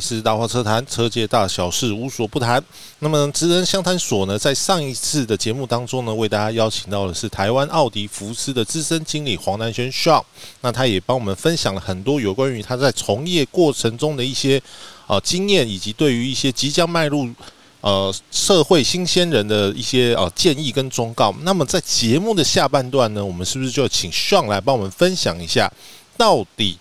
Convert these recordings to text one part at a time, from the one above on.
是大话车谈，车界大小事无所不谈。那么，职人相谈所呢，在上一次的节目当中呢，为大家邀请到的是台湾奥迪福斯的资深经理黄南轩 Shaw。那他也帮我们分享了很多有关于他在从业过程中的一些啊经验，以及对于一些即将迈入呃社会新鲜人的一些啊建议跟忠告。那么，在节目的下半段呢，我们是不是就请 Shaw 来帮我们分享一下，到底？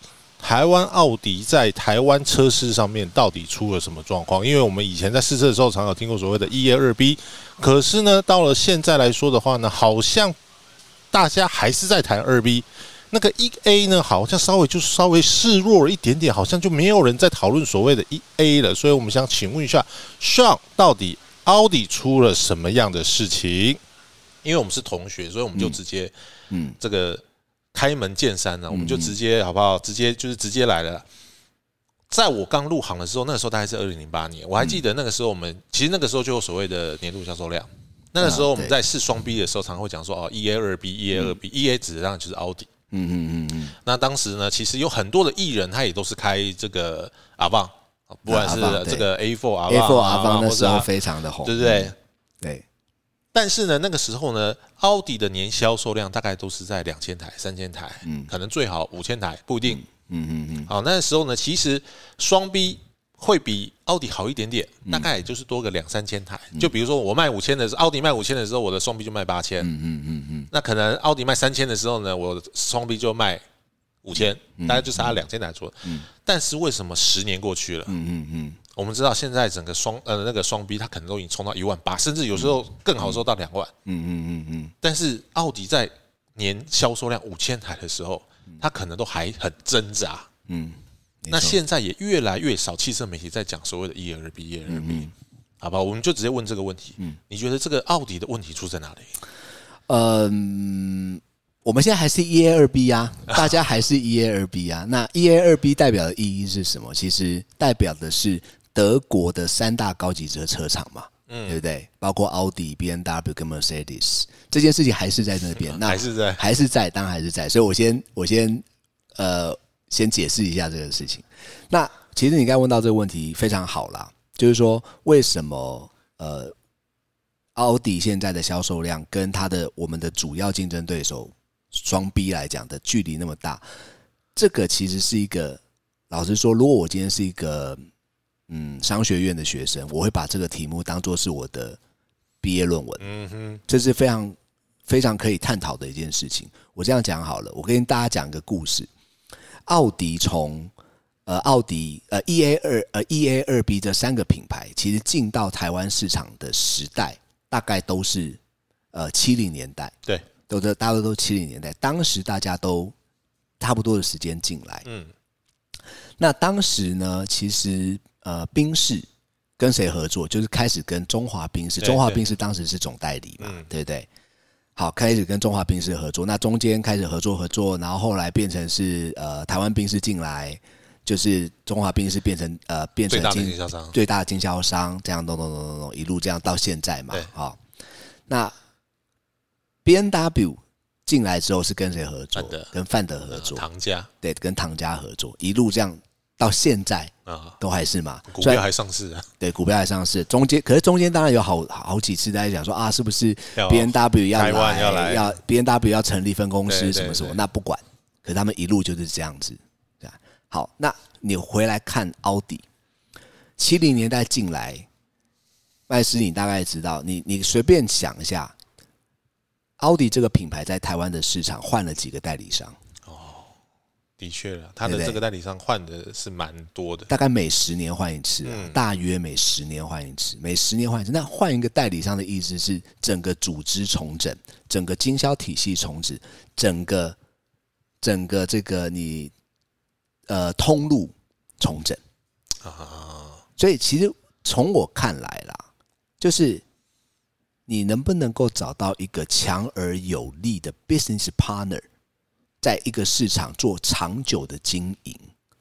台湾奥迪在台湾车市上面到底出了什么状况？因为我们以前在试车的时候，常有听过所谓的一 A 二 B，可是呢，到了现在来说的话呢，好像大家还是在谈二 B，那个一 A 呢，好像稍微就稍微示弱了一点点，好像就没有人在讨论所谓的一 A 了。所以我们想请问一下，Sean，到底奥迪出了什么样的事情？因为我们是同学，所以我们就直接，嗯，这个。开门见山呢，我们就直接好不好？直接就是直接来了。在我刚入行的时候，那个时候大概是二零零八年，我还记得那个时候，我们其实那个时候就有所谓的年度销售量。那个时候我们在试双 B 的时候，常会讲说哦，E A 二 B，E A 二 B，E A 指的当然就是奥迪。嗯嗯嗯嗯。那当时呢，其实有很多的艺人，他也都是开这个阿棒，不管是这个 A Four 阿 A Four 阿棒那时候非常的红，对不对？对。但是呢，那个时候呢，奥迪的年销售量大概都是在两千台、三千台，嗯，可能最好五千台，不一定，嗯嗯嗯。好，那时候呢，其实双 B 会比奥迪好一点点，大概也就是多个两三千台。就比如说我卖五千的时候，奥迪卖五千的时候，我的双 B 就卖八千，嗯嗯嗯嗯。那可能奥迪卖三千的时候呢，我双 B 就卖五千，大概就差两千台左右。嗯。但是为什么十年过去了？嗯嗯嗯。我们知道现在整个双呃那个双 B 它可能都已经冲到一万八，甚至有时候更好说到两万。嗯嗯嗯嗯。但是奥迪在年销售量五千台的时候，它可能都还很挣扎。嗯。那现在也越来越少汽车媒体在讲所谓的 E 二 B E 二 B，好吧？我们就直接问这个问题。嗯。你觉得这个奥迪的问题出在哪里？嗯，我们现在还是 E A 二 B 啊，大家还是 E A 二 B 啊。那 E A 二 B 代表的意义是什么？其实代表的是。德国的三大高级车车厂嘛，嗯，对不对？包括奥迪、B N W 跟 Mercedes，这件事情还是在那边，那还是在，还是在，当然还是在。所以我先，我先，呃，先解释一下这个事情。那其实你刚才问到这个问题非常好啦，就是说为什么呃，奥迪现在的销售量跟它的我们的主要竞争对手双 B 来讲的距离那么大？这个其实是一个，老实说，如果我今天是一个。嗯，商学院的学生，我会把这个题目当做是我的毕业论文。嗯哼，这是非常非常可以探讨的一件事情。我这样讲好了，我跟大家讲一个故事。奥迪从呃奥迪呃 E A 二呃 E A 二 B 这三个品牌，其实进到台湾市场的时代，大概都是呃七零年代。对，都的大多都七零年代，当时大家都差不多的时间进来。嗯，那当时呢，其实。呃，宾士跟谁合作？就是开始跟中华宾士，中华宾士当时是总代理嘛，对不对？好，开始跟中华宾士合作，那中间开始合作合作，然后后来变成是呃台湾宾士进来，就是中华宾士变成呃变成经销商，最大的经销商，这样咚咚咚咚咚一路这样到现在嘛，好，那 B N W 进来之后是跟谁合作？跟范德合作，唐家，对，跟唐家合作，一路这样。到现在啊，都还是嘛，股票还上市啊？对，股票还上市。中间可是中间当然有好好几次大家讲说啊，是不是 B N W 要来要来要 B N W 要成立分公司什么什么？那不管，可是他们一路就是这样子，对好，那你回来看奥迪，七零年代进来，麦斯，你大概知道，你你随便想一下，奥迪这个品牌在台湾的市场换了几个代理商？的确了，他的这个代理商换的是蛮多的，大概每十年换一次，大约每十年换一次，每十年换一次。那换一个代理商的意思是整个组织重整，整个经销体系重整，整个整个这个你呃通路重整啊。所以其实从我看来啦，就是你能不能够找到一个强而有力的 business partner。在一个市场做长久的经营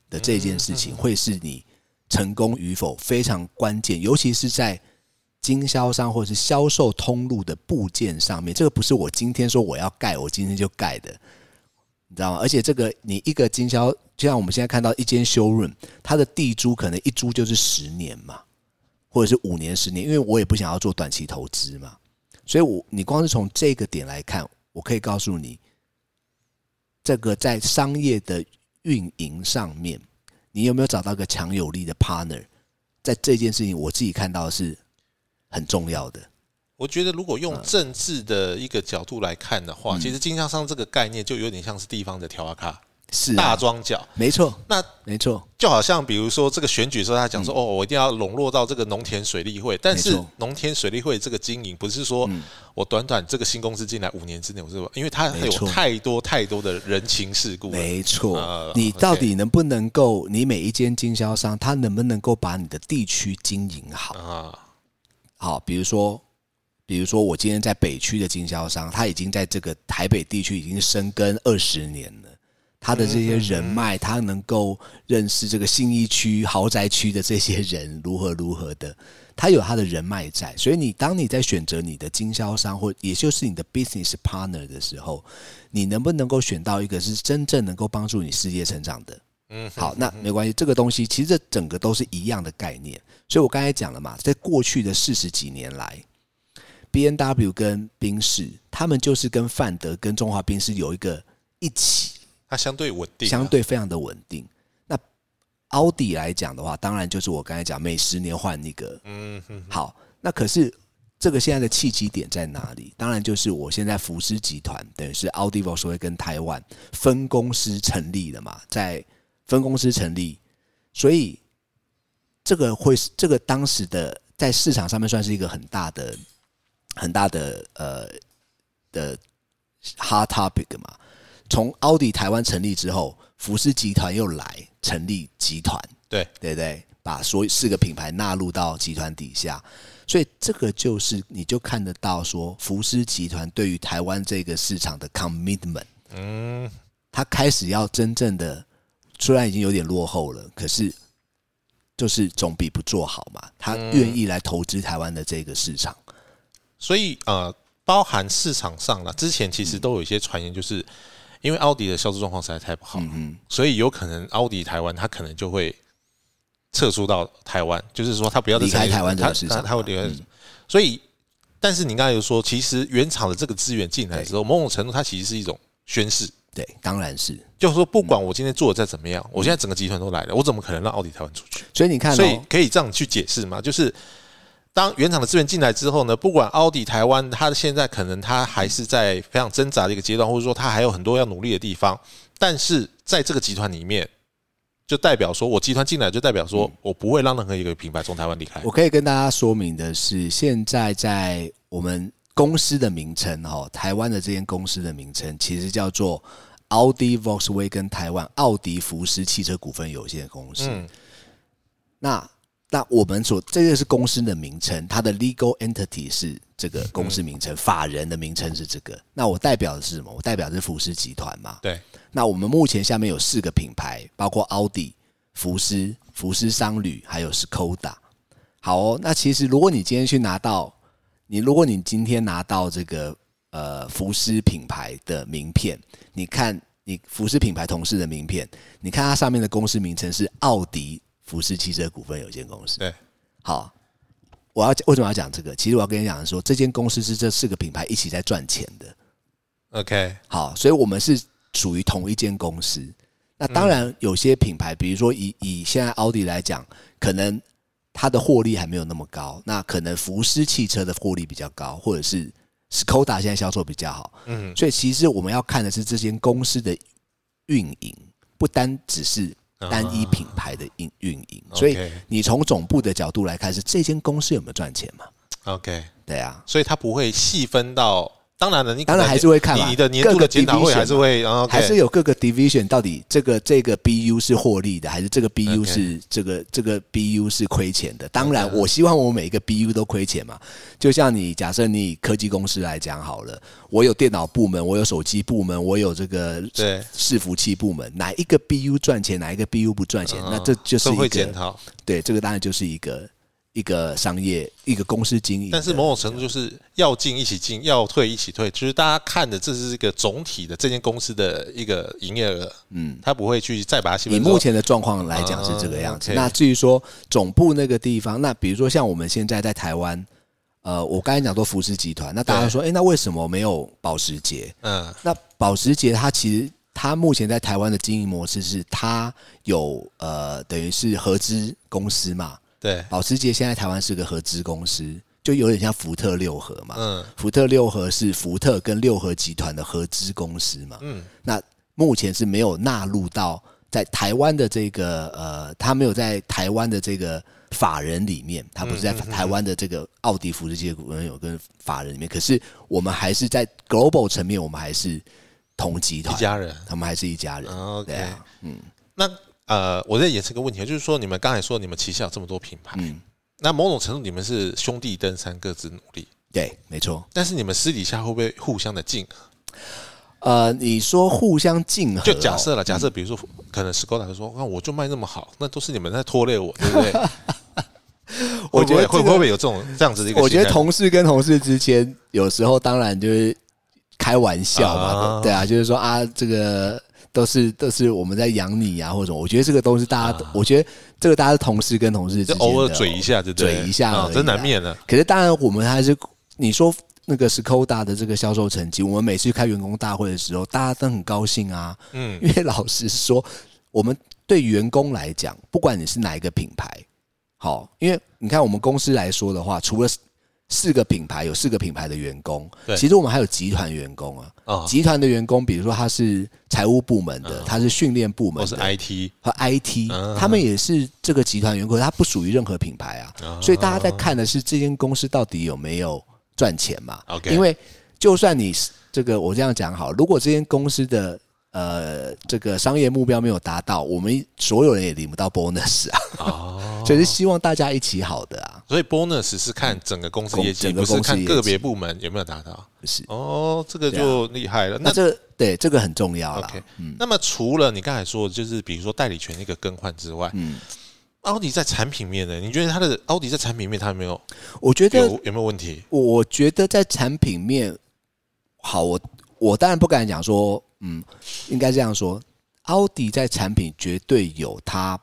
的这件事情，会是你成功与否非常关键，尤其是在经销商或者是销售通路的部件上面。这个不是我今天说我要盖，我今天就盖的。你知道吗？而且这个你一个经销，就像我们现在看到一间修润，它的地租可能一租就是十年嘛，或者是五年、十年，因为我也不想要做短期投资嘛，所以我你光是从这个点来看，我可以告诉你，这个在商业的运营上面，你有没有找到一个强有力的 partner？在这件事情，我自己看到是很重要的。我觉得，如果用政治的一个角度来看的嗯话，其实经销商这个概念就有点像是地方的调阿卡、是、啊、大庄脚。没错，那没错，就好像比如说这个选举的时候，他讲说、哦，我一定要笼络到这个农田水利会，但是农田水利会这个经营不是说我短短这个新公司进来五年之内，我是因为它有太多太多的人情世故。没错。呃你到底能不能够，你每一间经销商，他能不能够把你的地区经营好？啊，好，比如说，比如说我今天在北区的经销商，他已经在这个台北地区已经深耕二十年了。他的这些人脉，他能够认识这个信义区豪宅区的这些人如何如何的，他有他的人脉在。所以你当你在选择你的经销商或也就是你的 business partner 的时候，你能不能够选到一个是真正能够帮助你事业成长的？嗯，好，那没关系，这个东西其实这整个都是一样的概念。所以我刚才讲了嘛，在过去的四十几年来，B N W 跟宾士，他们就是跟范德跟中华宾士有一个一起它相对稳定啊，相对非常的稳定。那奥迪来讲的话，当然就是我刚才讲每十年换一个。嗯哼，好，那可是这个现在的契机点在哪里？当然就是我现在福斯集团等于是奥迪 v 所谓跟台湾分公司成立了嘛，在分公司成立，所以这个会是这个当时的在市场上面算是一个很大的很大的呃的 hard topic 嘛。从奥迪台湾成立之后，福斯集团又来成立集团，对，对不对？把所有四个品牌纳入到集团底下，所以这个就是你就看得到说，福斯集团对于台湾这个市场的 commitment，嗯，他开始要真正的，虽然已经有点落后了，可是就是总比不做好嘛。他愿意来投资台湾的这个市场，所以呃，包含市场上了，之前其实都有一些传言，就是因为奥迪的销售状况实在太不好，嗯所以有可能奥迪台湾它可能就会撤出到台湾，就是说它不要离开台湾这个它市场它它会离开。所以，但是你刚才又说，其实原厂的这个资源进来之后，某种程度它其实是一种宣示，对，当然是。就是说不管我今天做的再怎么样，我现在整个集团都来了，我怎么可能让奥迪台湾出去？所以你看、哦，所以可以这样去解释嘛，就是当原厂的资源进来之后呢，不管奥迪台湾，它现在可能它还是在非常挣扎的一个阶段，或者说它还有很多要努力的地方，但是在这个集团里面，就代表说我集团进来，就代表说我不会让任何一个品牌从台湾离开。我可以跟大家说明的是，现在在我们公司的名称哈，台湾的这间公司的名称其实叫做奥迪 Volkswagen 台湾奥迪福斯汽车股份有限公司。嗯那那我们所这个是公司的名称，它的 legal entity 是这个公司名称，法人的名称是这个。那我代表的是什么？我代表的是福斯集团嘛。对，那我们目前下面有四个品牌，包括奥迪、福斯、福斯商旅，还有 Skoda。好哦，那其实如果你今天去拿到，你如果你今天拿到这个呃福斯品牌的名片，你看你福斯品牌同事的名片，你看它上面的公司名称是奥迪福斯汽车股份有限公司。对，好，我要为什么要讲这个？其实我要跟你讲的说，这间公司是这四个品牌一起在赚钱的。OK，好，所以我们是属于同一间公司。那当然，有些品牌，比如说以以现在奥迪来讲，可能它的获利还没有那么高，那可能福斯汽车的获利比较高，或者是 Skoda 现在销售比较好。嗯，所以其实我们要看的是这间公司的运营，不单只是单一品牌的运运营。所以你从总部的角度来看，是这间公司有没有赚钱嘛？OK，对啊，所以它不会细分到，当然了，你当然还是会看嘛你你的年度各个的检讨会还是会，然后还是有各个 division 到底这个这个 BU 是获利的，还是这个 BU 是这个这个 BU 是亏钱的？当然，我希望我每一个 BU 都亏钱嘛。就像你假设你以科技公司来讲好了，我有电脑部门，我有手机部门，我有这个对伺服器部门，哪一个 BU 赚钱，哪一个 BU 不赚钱，那这就是一个检讨。对，这个当然就是一个一个商业一个公司经营。但是某种程度就是要进一起进，要退一起退，就是大家看的这是一个总体的这间公司的一个营业额，嗯，他不会去再把它细分。以目前的状况来讲是这个样子。那至于说总部那个地方，那比如说像我们现在在台湾，呃，我刚才讲说福斯集团，那大家说，哎、那为什么没有保时捷？嗯那保时捷它其实它目前在台湾的经营模式是，它有呃等于是合资公司嘛。对，保时捷现在台湾是个合资公司，就有点像福特六合嘛。嗯福特六合是福特跟六合集团的合资公司嘛。嗯那目前是没有纳入到在台湾的这个呃，他没有在台湾的这个法人里面，他不是在台湾的这个奥迪福斯界股份有跟法人里面，可是我们还是在 global 层面，我们还是同集团一，家人。他们还是一家人。啊 OK，对嗯，那呃，我再延伸个问题，就是说你们刚才说你们旗下有这么多品牌，嗯，那某种程度你们是兄弟登山，各自努力，对，没错。但是你们私底下会不会互相的竞合？呃，你说互相竞合哦、就假设了，假设比如说，可能就说，那我就卖那么好，那都是你们在拖累我，对不对？我觉得会不会会不会有这种这样子的一个？我觉得同事跟同事之间有时候当然就是开玩笑嘛，啊对啊，就是说啊，这个都是都是我们在养你啊，或者什么我觉得这个都是大家，我觉得这个大家是同事跟同事偶尔嘴一下，对不对？嘴一下真难免的。可是当然，我们还是你说那个 Skoda 的这个销售成绩，我们每次开员工大会的时候，大家都很高兴啊。嗯因为老实说，我们对员工来讲，不管你是哪一个品牌，好，因为你看我们公司来说的话，除了四个品牌有四个品牌的员工，其实我们还有集团员工啊。啊，集团的员工，比如说他是财务部门的，他是训练部门的，IT 和 IT，、嗯他们也是这个集团员工，他不属于任何品牌啊，啊。所以大家在看的是这间公司到底有没有赚钱嘛。因为就算你是这个我这样讲好，如果这间公司的呃这个商业目标没有达到，我们所有人也领不到 bonus 啊，哦，所以是希望大家一起好的啊，所以 bonus 是看整个公司业绩，不是看个别部门有没有达到。是？哦，这个就厉害了。那那这对这个很重要了 OK，那么除了你刚才说的，就是比如说代理权一个更换之外，嗯，奥迪在产品面呢？你觉得它的奥迪在产品面它有没有我觉得有有没有问题？我我觉得在产品面，好，我我当然不敢讲说，嗯，应该这样说，奥迪在产品绝对有它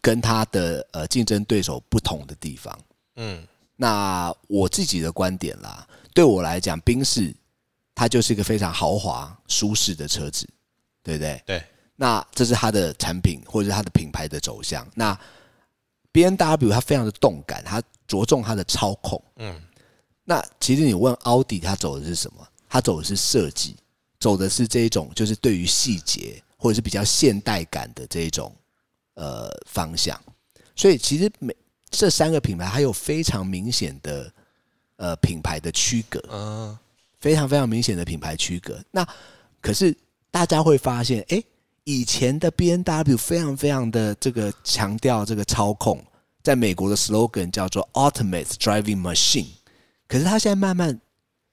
跟它的呃竞争对手不同的地方。嗯那我自己的观点啦，对我来讲，宾士它就是一个非常豪华舒适的车子，对不对？对，那这是它的产品或者是它的品牌的走向。那 B N W 它非常的动感，它着重它的操控。嗯那其实你问奥迪，它走的是什么？它走的是设计，走的是这一种就是对于细节或者是比较现代感的这一种呃方向。所以其实每这三个品牌还有非常明显的呃品牌的区隔，嗯非常非常明显的品牌区隔。那可是大家会发现，哎，以前的 B N W 非常非常的这个强调这个操控，在美国的 slogan 叫做 Ultimate Driving Machine，可是它现在慢慢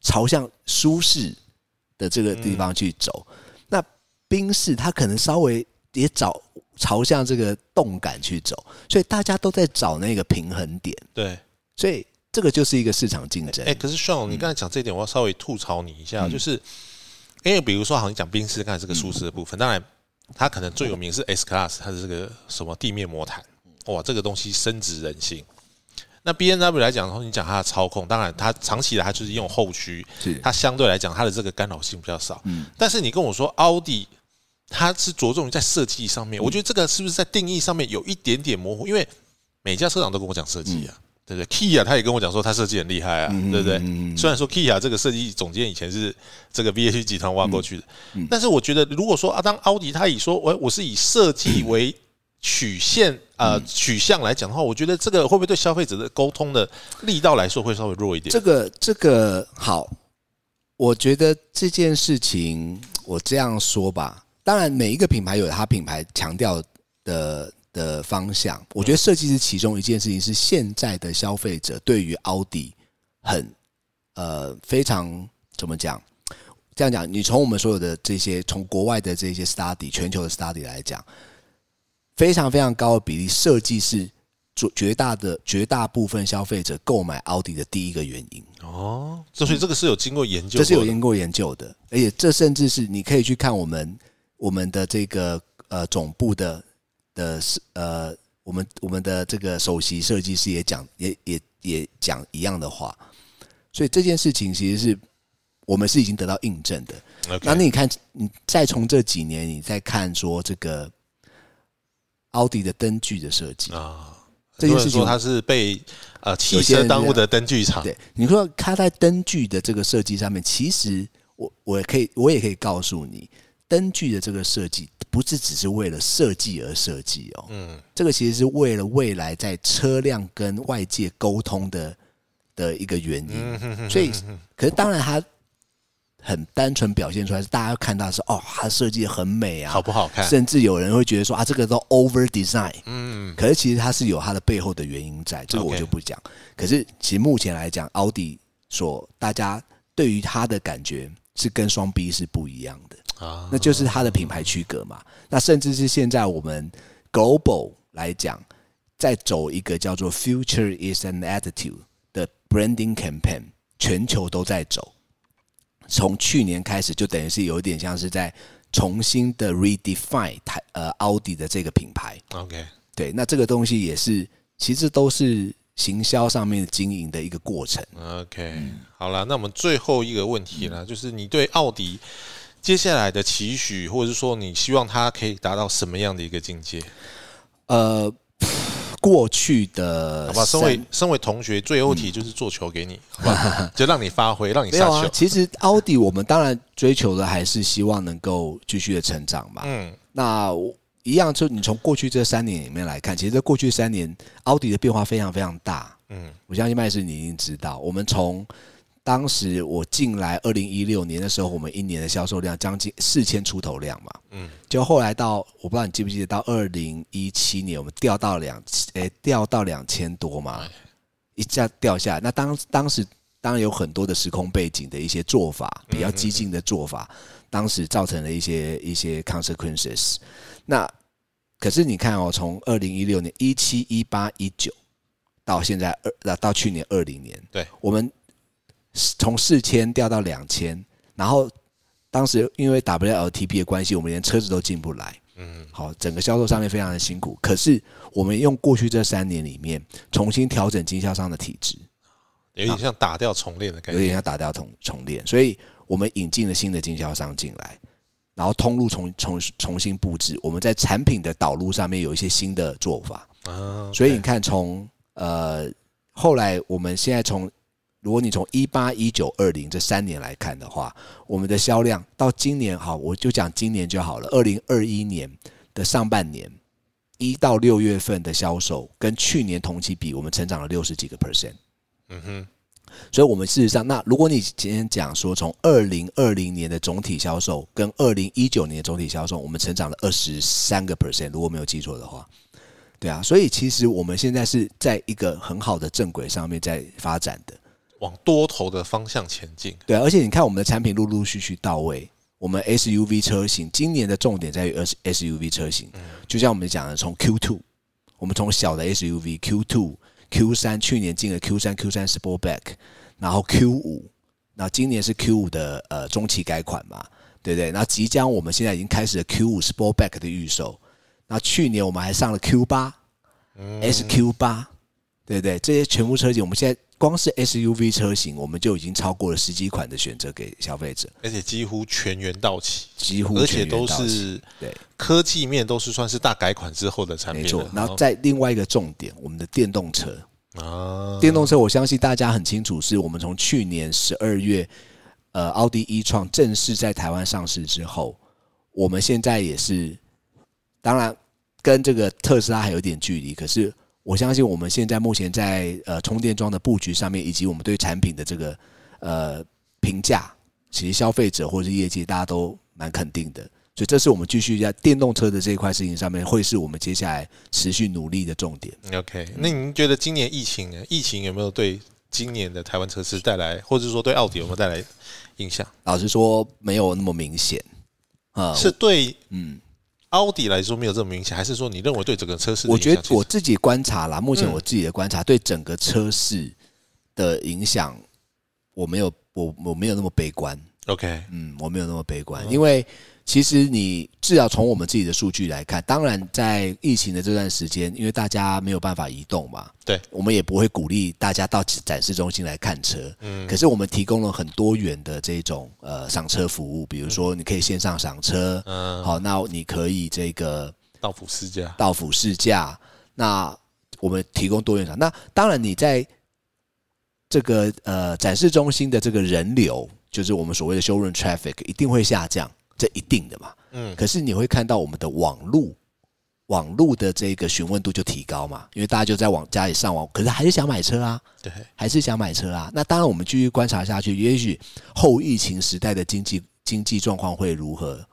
朝向舒适的这个地方去走。那宾士它可能稍微也找朝向这个动感去走，所以大家都在找那个平衡点，对。所以这个就是一个市场竞争。哎、可是 Sean，你刚才讲这一点，我要稍微吐槽你一下，就是因为比如说，好像讲宾士刚才这个舒适的部分，当然它可能最有名是 S Class，它的这个什么地面魔毯，哇，这个东西深植人心。那 B N W 来讲的话，你讲它的操控，当然它长期以来它就是用后驱，它相对来讲它的这个干扰性比较少。嗯但是你跟我说奥迪，它是着重于在设计上嗯面，我觉得这个是不是在定义上面有一点点模糊？因为每家车厂都跟我讲设计啊，对不对？Kia 他也跟我讲说他设计很厉害啊，嗯对不对？虽然说 Kia 这个设计总监以前是这个 VH 集团挖过去的，嗯但是我觉得如果说啊，当奥迪他以说我我是以设计为曲线嗯呃取向来讲的话，我觉得这个会不会对消费者的沟通的力道来说会稍微弱一点？这个这个好，我觉得这件事情我这样说吧，当然每一个品牌有它品牌强调的的方向，我觉得设计是其中一件事情，是现在的消费者对于奥迪很呃非常怎么讲？这样讲，你从我们所有的这些从国外的这些 study 全球的 study 来讲，非常非常高的比例设计是绝绝大的绝大部分消费者购买奥迪的第一个原因。哦，这所以这个是有经过研究这是有经过研究的，而且这甚至是你可以去看我们我们的这个呃总部的的是呃我们我们的这个首席设计师也讲也也也讲一样的话，所以这件事情其实是我们是已经得到印证的。那你看，你再从这几年你再看说这个奥迪的灯具的设计，啊，这件事情很多人说它是被呃汽车耽误的灯具厂，对，你说它在灯具的这个设计上面，其实我我也可以我也可以告诉你，灯具的这个设计不是只是为了设计而设计哦，嗯，这个其实是为了未来在车辆跟外界沟通的的一个原因。所以，可是当然它很单纯表现出来是大家看到是哦，它设计很美啊，好不好看？甚至有人会觉得说啊，这个都 over design。嗯，可是其实它是有它的背后的原因在，这个我就不讲。可是其实目前来讲，奥迪所大家对于它的感觉是跟双 B 是不一样的，啊，那就是它的品牌区隔嘛。那甚至是现在我们 global 来讲，在走一个叫做 “Future is an attitude” 的 branding campaign，全球都在走。从去年开始，就等于是有一点像是在重新的 redefine 台呃奥迪的这个品牌。OK，对，那这个东西也是，其实都是行销上面经营的一个过程。OK，、好了，那我们最后一个问题了，就是你对奥迪接下来的期许，或者是说你希望它可以达到什么样的一个境界？呃，过去的好吧，身为身为同学，最后题就是做球给你，好吧，就让你发挥，让你下球。其实奥迪我们当然追求的还是希望能够继续的成长嘛。嗯，那一样，就你从过去这三年里面来看，其实在过去三年奥迪的变化非常非常大。嗯，我相信麦斯你已经知道，我们从当时我进来二零一六年的时候，我们一年的销售量将近四千出头量嘛，嗯。嗯，就后来到我不知道你记不记得，到二零一七年我们掉到两诶、掉到两千多嘛。哎，一下掉下来。那当当时当然有很多的时空背景的一些做法，比较激进的做法，当时造成了一些一些 consequences。那可是你看哦，从二零一六年、一七、一八、一九到现在二，那到去年二零年，对。我们从四千掉到两千，然后当时因为 WLTP 的关系，我们连车子都进不来。嗯，好，整个销售上面非常的辛苦。可是我们用过去这三年里面，重新调整经销商的体制，有点像打掉重练的感觉有点。像打掉重重练，所以我们引进了新的经销商进来，然后通路重重重新布置。我们在产品的导入上面有一些新的做法。啊，所以你看从，呃后来我们现在从，如果你从一八、一九、二零这三年来看的话，我们的销量到今年好，我就讲今年就好了。二零二一年的上半年，一到六月份的销售跟去年同期比，我们成长了六十几个 percent。嗯哼，所以，我们事实上，那如果你今天讲说，从二零二零年的总体销售跟二零一九年的总体销售，我们成长了二十三个 percent，如果没有记错的话，对啊，所以其实我们现在是在一个很好的正轨上面在发展的，往多头的方向前进。对啊，而且你看我们的产品陆陆续续到位，我们 SUV 车型今年的重点在于 S SUV 车型，就像我们讲的，从 Q two，我们从小的 SUV Q two、Q 三，去年进了 Q 三、Q 三 Sportback，然后 Q 五，那今年是 Q 五的呃中期改款嘛，对不对？那即将我们现在已经开始了 Q 五 Sportback 的预售，那去年我们还上了 Q 八、SQ 八，对不对？这些全部车型，我们现在光是 SUV 车型，我们就已经超过了十几款的选择给消费者，而且几乎全员到齐，几乎而且都是对，科技面都是算是大改款之后的产品。没错。然后在另外一个重点，我们的电动车，啊，电动车，我相信大家很清楚，是我们从去年十二月，呃，奥迪一创正式在台湾上市之后，我们现在也是，当然跟这个特斯拉还有点距离，可是我相信我们现在目前在呃充电桩的布局上面，以及我们对产品的这个呃评价，其实消费者或者是业界大家都蛮肯定的。所以这是我们继续在电动车的这一块事情上面，会是我们接下来持续努力的重点。OK，那您觉得今年疫情呢？疫情有没有对今年的台湾车市带来，或者说对奥迪有没有带来影响？老实说，没有那么明显啊。是对嗯，奥迪来说没有这么明显，还是说你认为对整个车市我觉？得我自己观察啦，目前嗯我自己的观察对整个车市的影响，我没有我我没有那么悲观。OK，嗯，我没有那么悲观，嗯因为其实你至少从我们自己的数据来看，当然在疫情的这段时间，因为大家没有办法移动嘛，对，我们也不会鼓励大家到展示中心来看车。嗯可是我们提供了很多元的这种呃赏车服务，比如说你可以线上赏车，嗯，好，那你可以这个到府试驾，到府试驾，那我们提供多元场。那当然你在这个呃展示中心的这个人流，就是我们所谓的 showroom traffic，一定会下降，这一定的嘛。嗯，可是你会看到我们的网路。网路的这个询问度就提高嘛，因为大家就在往家里上网，可是还是想买车啊，对，还是想买车啊。那当然，我们继续观察下去，也许后疫情时代的经济经济状况会如何？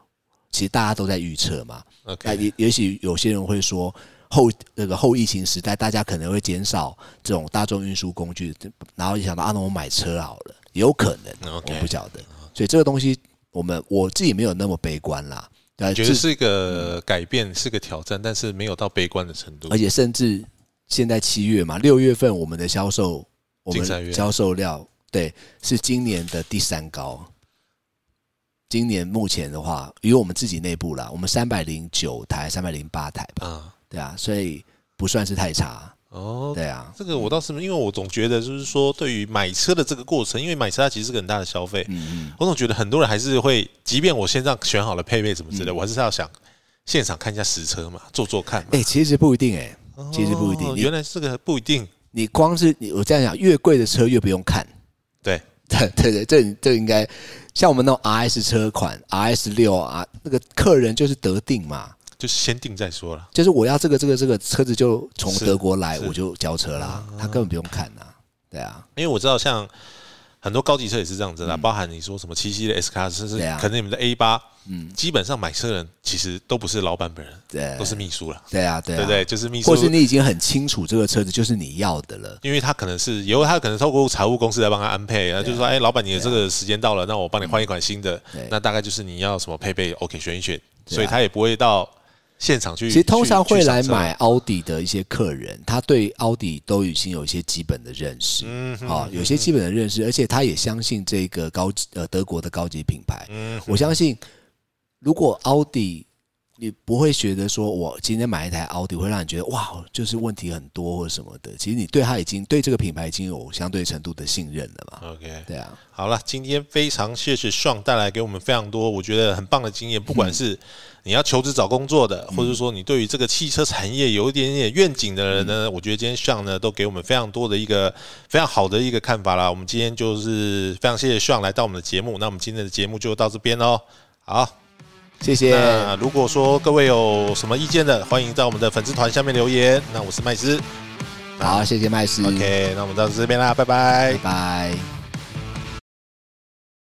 其实大家都在预测嘛。那也也许有些人会说，后那个后疫情时代，大家可能会减少这种大众运输工具，然后就想到啊，那我买车好了，有可能，我不晓得。所以这个东西，我们我自己没有那么悲观啦。对，至觉得是一个改变，是个挑战，但是没有到悲观的程度而。且甚至现在七月嘛，六月份我们的销售，我们销售量对是今年的第三高。今年目前的话，以我们自己内部啦，我们三百零九台、三百零八台吧，啊，对啊，所以不算是太差，哦，对啊，这个我倒是因为我总觉得就是说，对于买车的这个过程，因为买车它其实是个很大的消费，嗯嗯，我总觉得很多人还是会，即便我线上选好了配备什么之类，嗯。我还是要想现场看一下实车嘛，坐坐看嘛。哎、其实不一定哎、其实不一定。原来这个不一定。你光是你我这样讲，越贵的车越不用看，对。对对对，这这应该像我们那种 RS 车款，RS 六啊，那个客人就是得定嘛，就是先定再说了。就是我要这个这个这个车子就从德国来，我就交车啦，他根本不用看呐，对啊，因为我知道像很多高级车也是这样子的，包含你说什么七系的 S 卡，甚至可能你们的 A 八，嗯，基本上买车人其实都不是老板本人，对，都是秘书了，对啊，对啊，对对？就是秘书，或是你已经很清楚这个车子就是你要的了，因为他可能是以后他可能透过财务公司来帮他安配，然后就是说，哎，老板你的这个时间到了，那我帮你换一款新的那大概就是你要什么配备，OK 选一选，所以他也不会到现场去。其实通常去会来。买奥迪的一些客人，他对奥迪都已经有一些基本的认识，嗯哼啊、有些基本的认识，而且他也相信这个高级呃德国的高级品牌。嗯我相信，如果奥迪，你不会觉得说我今天买一台奥迪会让你觉得哇，就是问题很多或什么的。其实你对他已经对这个品牌已经有相对程度的信任了嘛。OK，对啊，好了，今天非常谢谢 Sean 带来给我们非常多我觉得很棒的经验，不管是你要求职找工作的，或者说你对于这个汽车产业有一点点愿景的人呢，我觉得今天 Sean 呢都给我们非常多的一个非常好的一个看法啦。我们今天就是非常谢谢 Sean 来到我们的节目，那我们今天的节目就到这边喽。好，谢谢，那如果说各位有什么意见的，欢迎在我们的粉丝团下面留言。那我是麦斯好，谢谢麦斯，OK，那我们到这边啦，拜拜拜拜。